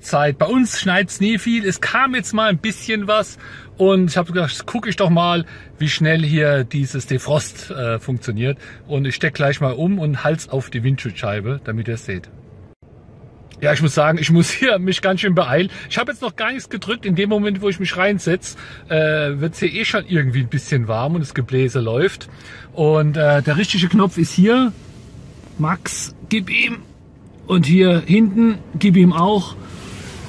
Zeit. Bei uns schneit es nie viel. Es kam jetzt mal ein bisschen was und ich habe gedacht, gucke ich doch mal, wie schnell hier dieses Defrost äh, funktioniert. Und ich stecke gleich mal um und hals auf die Windschutzscheibe, damit ihr es seht. Ja, ich muss sagen, ich muss hier mich ganz schön beeilen. Ich habe jetzt noch gar nichts gedrückt. In dem Moment, wo ich mich reinsetze, äh, wird es hier eh schon irgendwie ein bisschen warm und das Gebläse läuft. Und äh, der richtige Knopf ist hier. Max, gib ihm. Und hier hinten, gib ihm auch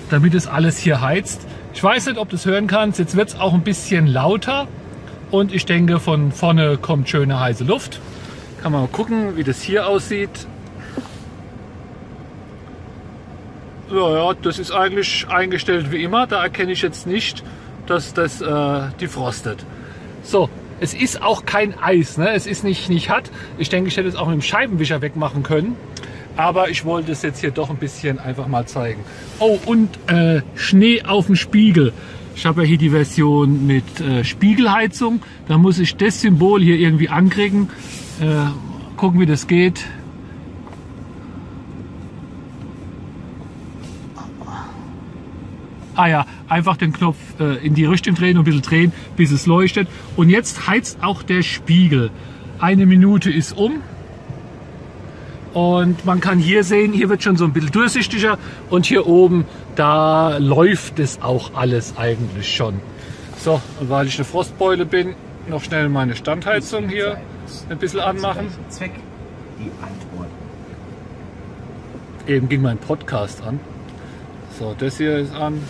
damit es alles hier heizt. Ich weiß nicht, ob du es hören kannst. Jetzt wird es auch ein bisschen lauter. Und ich denke, von vorne kommt schöne heiße Luft. Kann man mal gucken, wie das hier aussieht. Ja, ja, das ist eigentlich eingestellt wie immer. Da erkenne ich jetzt nicht, dass das äh, defrostet. So, es ist auch kein Eis. Ne? Es ist nicht, nicht hart. Ich denke, ich hätte es auch mit dem Scheibenwischer wegmachen können. Aber ich wollte es jetzt hier doch ein bisschen einfach mal zeigen. Oh, und äh, Schnee auf dem Spiegel. Ich habe ja hier die Version mit äh, Spiegelheizung. Da muss ich das Symbol hier irgendwie ankriegen. Äh, gucken, wie das geht. Ah ja, einfach den Knopf äh, in die Richtung drehen und ein bisschen drehen, bis es leuchtet. Und jetzt heizt auch der Spiegel. Eine Minute ist um. Und man kann hier sehen, hier wird schon so ein bisschen durchsichtiger und hier oben, da läuft es auch alles eigentlich schon. So, und weil ich eine Frostbeule bin, noch schnell meine Standheizung hier ein bisschen anmachen. Zweck die Antwort. Eben ging mein Podcast an. So, das hier ist an.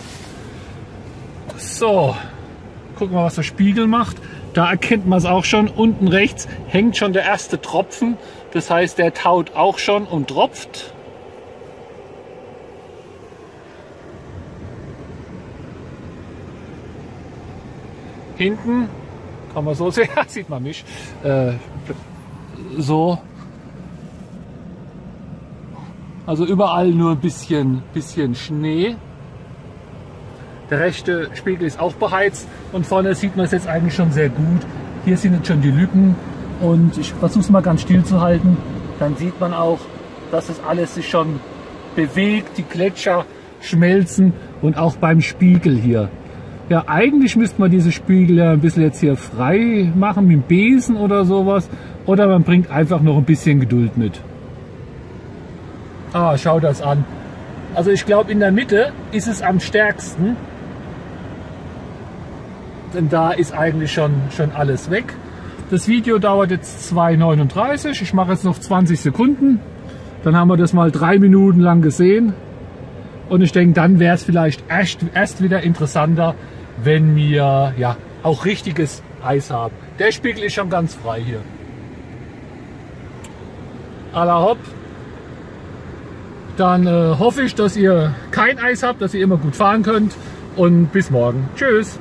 So, gucken wir, was der Spiegel macht. Da erkennt man es auch schon. Unten rechts hängt schon der erste Tropfen. Das heißt, der taut auch schon und tropft. Hinten kann man so sehen, sieht man mich, äh, so. Also überall nur ein bisschen, bisschen Schnee. Der rechte Spiegel ist auch beheizt und vorne sieht man es jetzt eigentlich schon sehr gut. Hier sind jetzt schon die Lücken und ich versuche es mal ganz still zu halten. Dann sieht man auch, dass das alles sich schon bewegt, die Gletscher schmelzen und auch beim Spiegel hier. Ja, eigentlich müsste man diese Spiegel ja ein bisschen jetzt hier frei machen mit dem Besen oder sowas. Oder man bringt einfach noch ein bisschen Geduld mit. Ah, schau das an. Also ich glaube in der Mitte ist es am stärksten. Denn da ist eigentlich schon, schon alles weg. Das Video dauert jetzt 2,39. Ich mache jetzt noch 20 Sekunden. Dann haben wir das mal drei Minuten lang gesehen. Und ich denke, dann wäre es vielleicht erst, erst wieder interessanter, wenn wir ja auch richtiges Eis haben. Der Spiegel ist schon ganz frei hier. Alla hopp. Dann äh, hoffe ich, dass ihr kein Eis habt, dass ihr immer gut fahren könnt. Und bis morgen. Tschüss.